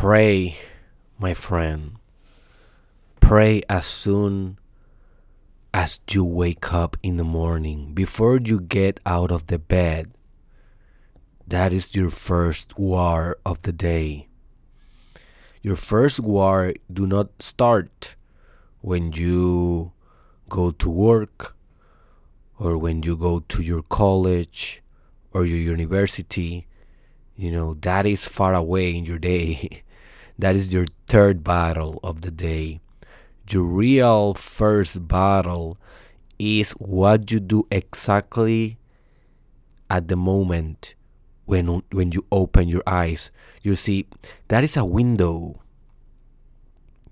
Pray, my friend. Pray as soon as you wake up in the morning, before you get out of the bed. That is your first war of the day. Your first war do not start when you go to work or when you go to your college or your university. You know, that is far away in your day. that is your third battle of the day. Your real first battle is what you do exactly at the moment when when you open your eyes. You see, that is a window.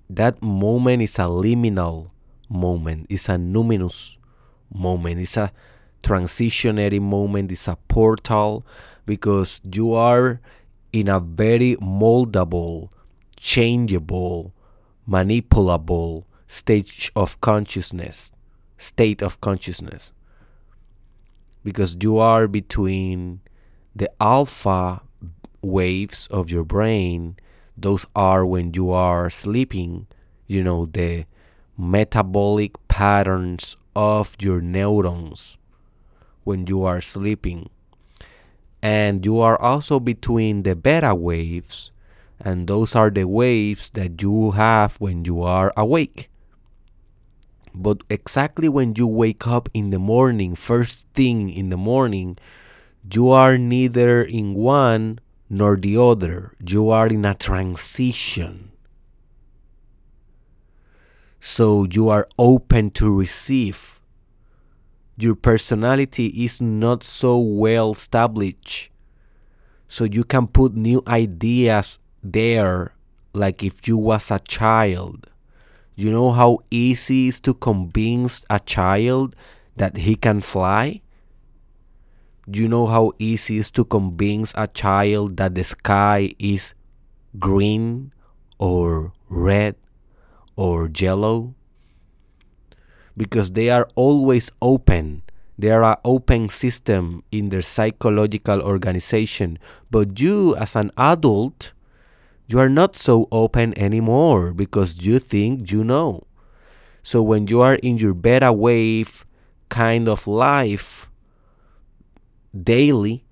That moment is a liminal moment. It's a numinous moment. It's a transitionary moment. It's a portal because you are in a very moldable, changeable, manipulable stage of consciousness. State of consciousness. Because you are between the alpha waves of your brain, those are when you are sleeping, you know, the metabolic patterns of your neurons when you are sleeping. And you are also between the beta waves, and those are the waves that you have when you are awake. But exactly when you wake up in the morning, first thing in the morning, you are neither in one nor the other. You are in a transition. So you are open to receive. Your personality is not so well established. So you can put new ideas there like if you was a child. You know how easy it is to convince a child that he can fly? You know how easy it is to convince a child that the sky is green or red or yellow? Because they are always open. They are an open system in their psychological organization. But you, as an adult, you are not so open anymore because you think you know. So when you are in your beta wave kind of life, daily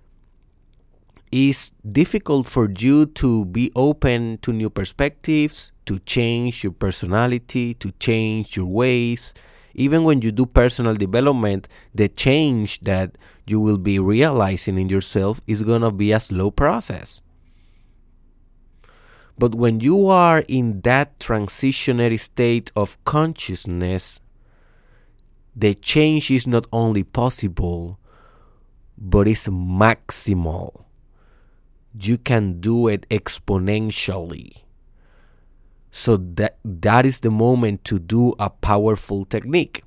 is difficult for you to be open to new perspectives, to change your personality, to change your ways. Even when you do personal development, the change that you will be realizing in yourself is going to be a slow process. But when you are in that transitionary state of consciousness, the change is not only possible, but it's maximal. You can do it exponentially. So that that is the moment to do a powerful technique.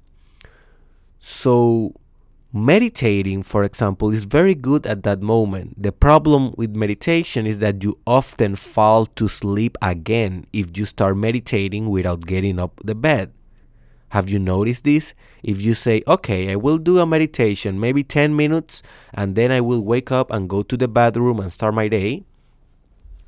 So meditating, for example, is very good at that moment. The problem with meditation is that you often fall to sleep again if you start meditating without getting up the bed. Have you noticed this? If you say, okay, I will do a meditation, maybe 10 minutes, and then I will wake up and go to the bathroom and start my day.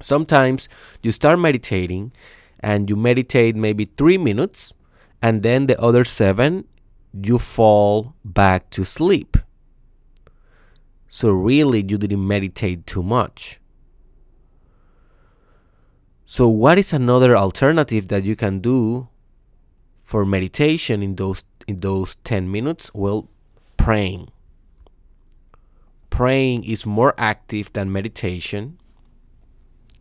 Sometimes you start meditating and you meditate maybe three minutes, and then the other seven, you fall back to sleep. So, really, you didn't meditate too much. So, what is another alternative that you can do for meditation in those in those 10 minutes well praying praying is more active than meditation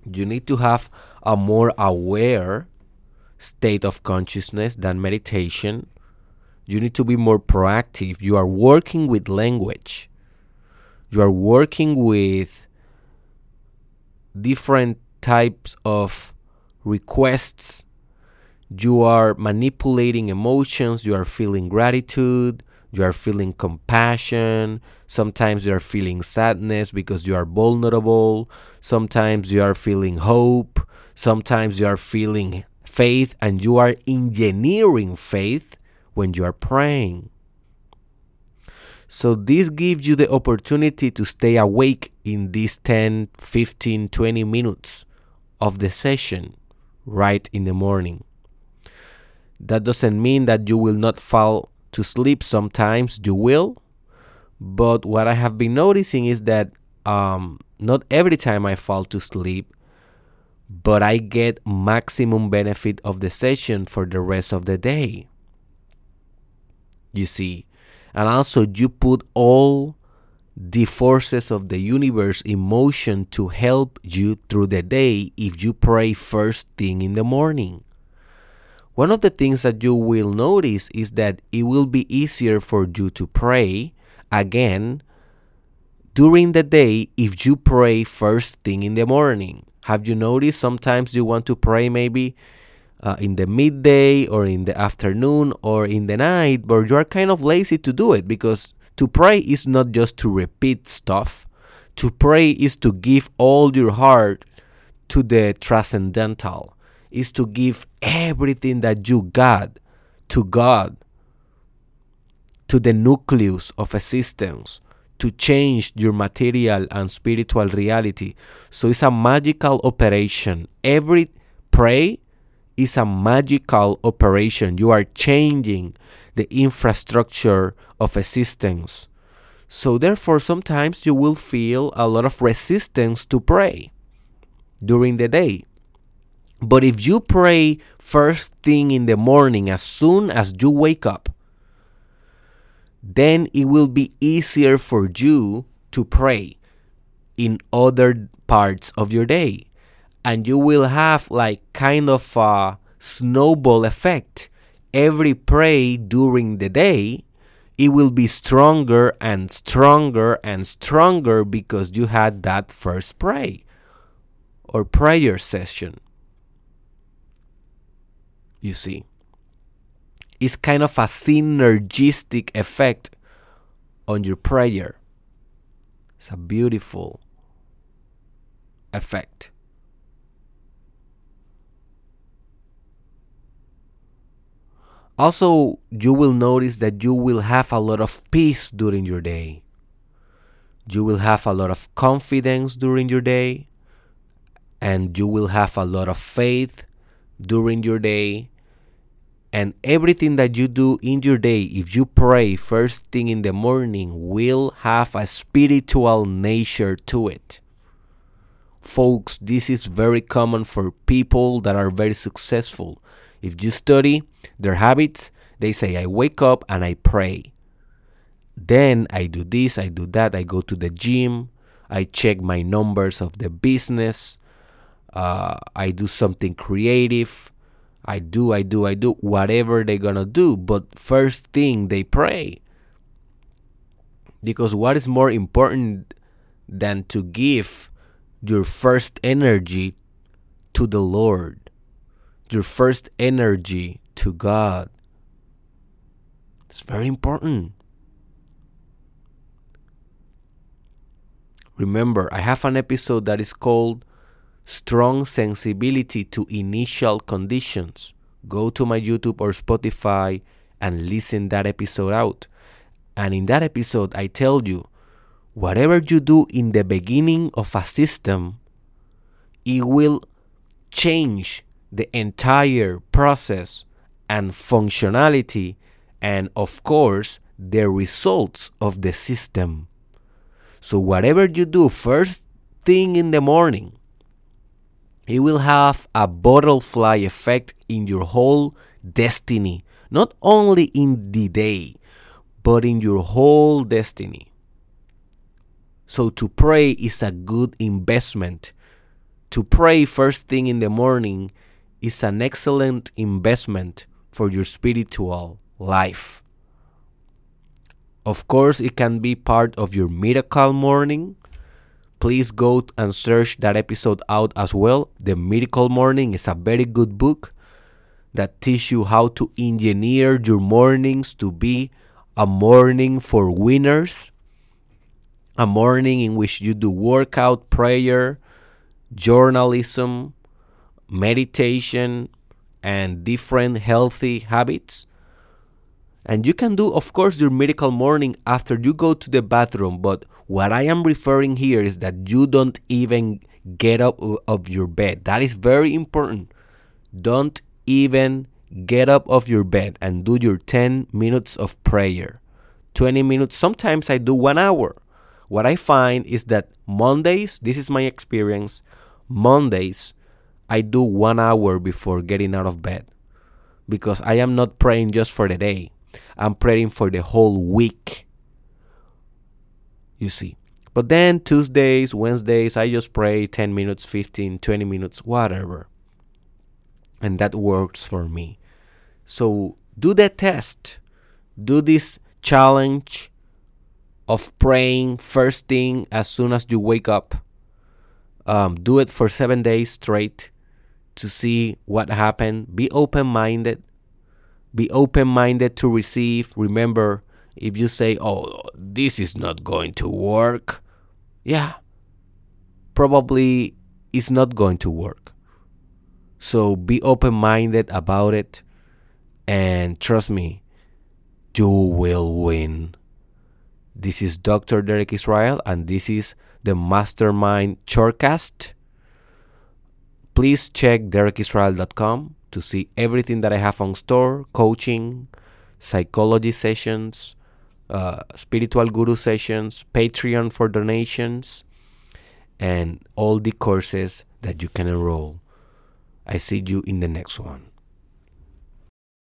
you need to have a more aware state of consciousness than meditation you need to be more proactive. You are working with language. You are working with different types of requests. You are manipulating emotions, you are feeling gratitude, you are feeling compassion, sometimes you are feeling sadness because you are vulnerable, sometimes you are feeling hope, sometimes you are feeling faith, and you are engineering faith when you are praying. So, this gives you the opportunity to stay awake in these 10, 15, 20 minutes of the session right in the morning. That doesn't mean that you will not fall to sleep. Sometimes you will. But what I have been noticing is that um, not every time I fall to sleep, but I get maximum benefit of the session for the rest of the day. You see, and also you put all the forces of the universe in motion to help you through the day if you pray first thing in the morning. One of the things that you will notice is that it will be easier for you to pray again during the day if you pray first thing in the morning. Have you noticed sometimes you want to pray maybe uh, in the midday or in the afternoon or in the night, but you are kind of lazy to do it because to pray is not just to repeat stuff. To pray is to give all your heart to the transcendental, is to give everything that you got to God, to the nucleus of existence, to change your material and spiritual reality. So it's a magical operation. Every pray is a magical operation. You are changing the infrastructure of existence. So, therefore, sometimes you will feel a lot of resistance to pray during the day. But if you pray first thing in the morning, as soon as you wake up, then it will be easier for you to pray in other parts of your day and you will have like kind of a snowball effect. Every pray during the day, it will be stronger and stronger and stronger because you had that first pray or prayer session. You see, it's kind of a synergistic effect on your prayer. It's a beautiful effect. Also, you will notice that you will have a lot of peace during your day. You will have a lot of confidence during your day. And you will have a lot of faith during your day. And everything that you do in your day, if you pray first thing in the morning, will have a spiritual nature to it. Folks, this is very common for people that are very successful if you study their habits, they say, I wake up and I pray. Then I do this, I do that, I go to the gym, I check my numbers of the business, uh, I do something creative. I do, I do, I do, whatever they're gonna do. But first thing, they pray. Because what is more important than to give your first energy to the Lord? Your first energy to God. It's very important. Remember, I have an episode that is called Strong Sensibility to Initial Conditions. Go to my YouTube or Spotify and listen that episode out. And in that episode, I tell you, whatever you do in the beginning of a system, it will change the entire process and functionality, and of course, the results of the system. So, whatever you do first thing in the morning, it will have a butterfly effect in your whole destiny, not only in the day, but in your whole destiny. So, to pray is a good investment. To pray first thing in the morning is an excellent investment for your spiritual life. Of course, it can be part of your miracle morning. Please go and search that episode out as well. The Miracle Morning is a very good book that teaches you how to engineer your mornings to be a morning for winners, a morning in which you do workout, prayer, journalism, meditation, and different healthy habits. And you can do, of course, your miracle morning after you go to the bathroom. But what I am referring here is that you don't even get up of your bed. That is very important. Don't even get up of your bed and do your 10 minutes of prayer. 20 minutes. Sometimes I do 1 hour. What I find is that Mondays, this is my experience, Mondays I do 1 hour before getting out of bed because I am not praying just for the day. I'm praying for the whole week. You see. But then Tuesdays, Wednesdays, I just pray 10 minutes, 15, 20 minutes, whatever. And that works for me. So do that test. Do this challenge of praying first thing as soon as you wake up. Um, do it for seven days straight to see what happened. Be open minded. Be open minded to receive. Remember, if you say, oh, this is not going to work, yeah, probably it's not going to work. So be open minded about it and trust me, you will win. This is Dr. Derek Israel, and this is the Mastermind Shortcast. Please check derekisrael.com to see everything that I have on store coaching, psychology sessions, uh, spiritual guru sessions, Patreon for donations, and all the courses that you can enroll. I see you in the next one.